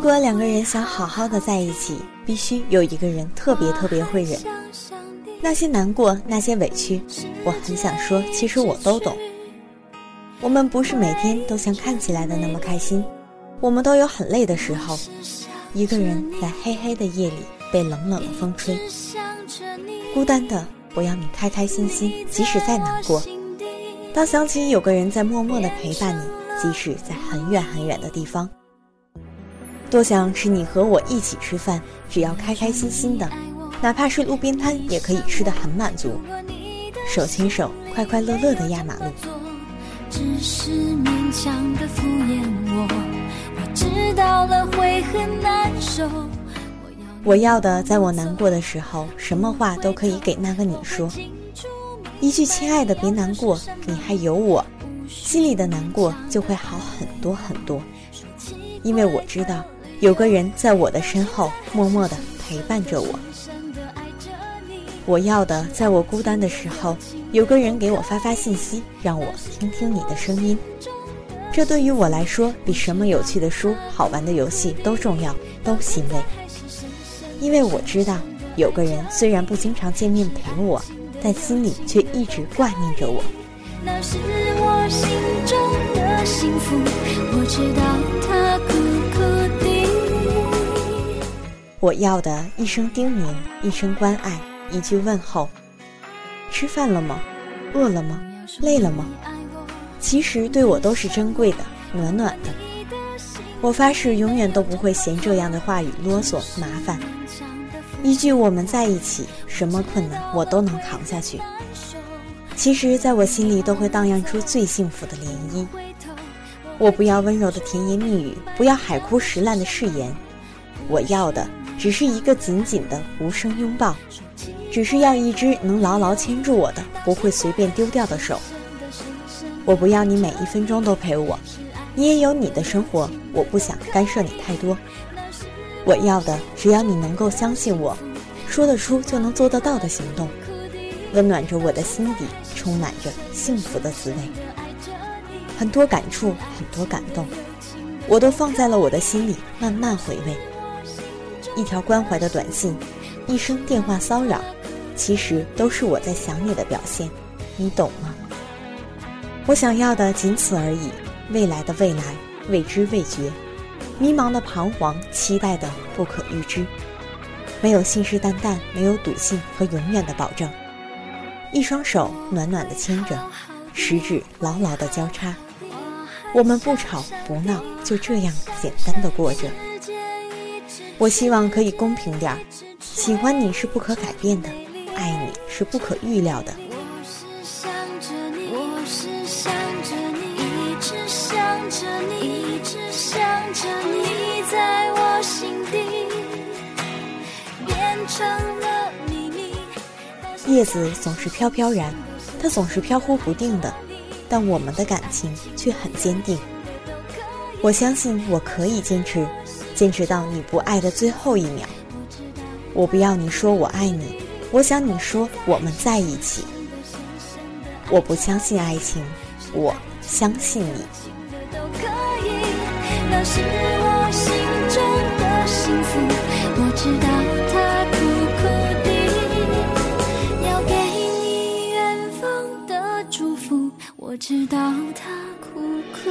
如果两个人想好好的在一起，必须有一个人特别特别会忍。那些难过，那些委屈，我很想说，其实我都懂。我们不是每天都像看起来的那么开心，我们都有很累的时候。一个人在黑黑的夜里被冷冷的风吹，孤单的，我要你开开心心，即使再难过。当想起有个人在默默的陪伴你，即使在很远很远的地方。多想是你和我一起吃饭，只要开开心心的，哪怕是路边摊也可以吃得很满足，手牵手，快快乐乐的压马路。只是勉强的敷衍我，我知道了会很难受。我要的，在我难过的时候，什么话都可以给那个你说，一句亲爱的别难过，你还有我，心里的难过就会好很多很多，因为我知道。有个人在我的身后默默地陪伴着我。我要的，在我孤单的时候，有个人给我发发信息，让我听听你的声音。这对于我来说，比什么有趣的书、好玩的游戏都重要，都欣慰。因为我知道，有个人虽然不经常见面陪我，但心里却一直挂念着我。那是我心中的幸福，我知道他我要的一声叮咛，一声关爱，一句问候。吃饭了吗？饿了吗？累了吗？其实对我都是珍贵的，暖暖的。我发誓永远都不会嫌这样的话语啰嗦麻烦。一句我们在一起，什么困难我都能扛下去。其实，在我心里都会荡漾出最幸福的涟漪。我不要温柔的甜言蜜语，不要海枯石烂的誓言，我要的。只是一个紧紧的无声拥抱，只是要一只能牢牢牵住我的、不会随便丢掉的手。我不要你每一分钟都陪我，你也有你的生活，我不想干涉你太多。我要的，只要你能够相信我，说得出就能做得到的行动，温暖着我的心底，充满着幸福的滋味。很多感触，很多感动，我都放在了我的心里，慢慢回味。一条关怀的短信，一声电话骚扰，其实都是我在想你的表现，你懂吗？我想要的仅此而已，未来的未来，未知未觉，迷茫的彷徨，期待的不可预知，没有信誓旦旦，没有笃信和永远的保证，一双手暖暖的牵着，食指牢牢的交叉，我们不吵不闹，就这样简单的过着。我希望可以公平点儿，喜欢你是不可改变的，爱你是不可预料的。叶子总是飘飘然，它总是飘忽不定的，但我们的感情却很坚定。我相信我可以坚持。坚持到你不爱的最后一秒。我不要你说我爱你，我想你说我们在一起。我不相信爱情，我相信你。我的，我知道他苦苦要给你远方的祝福，我知道苦苦。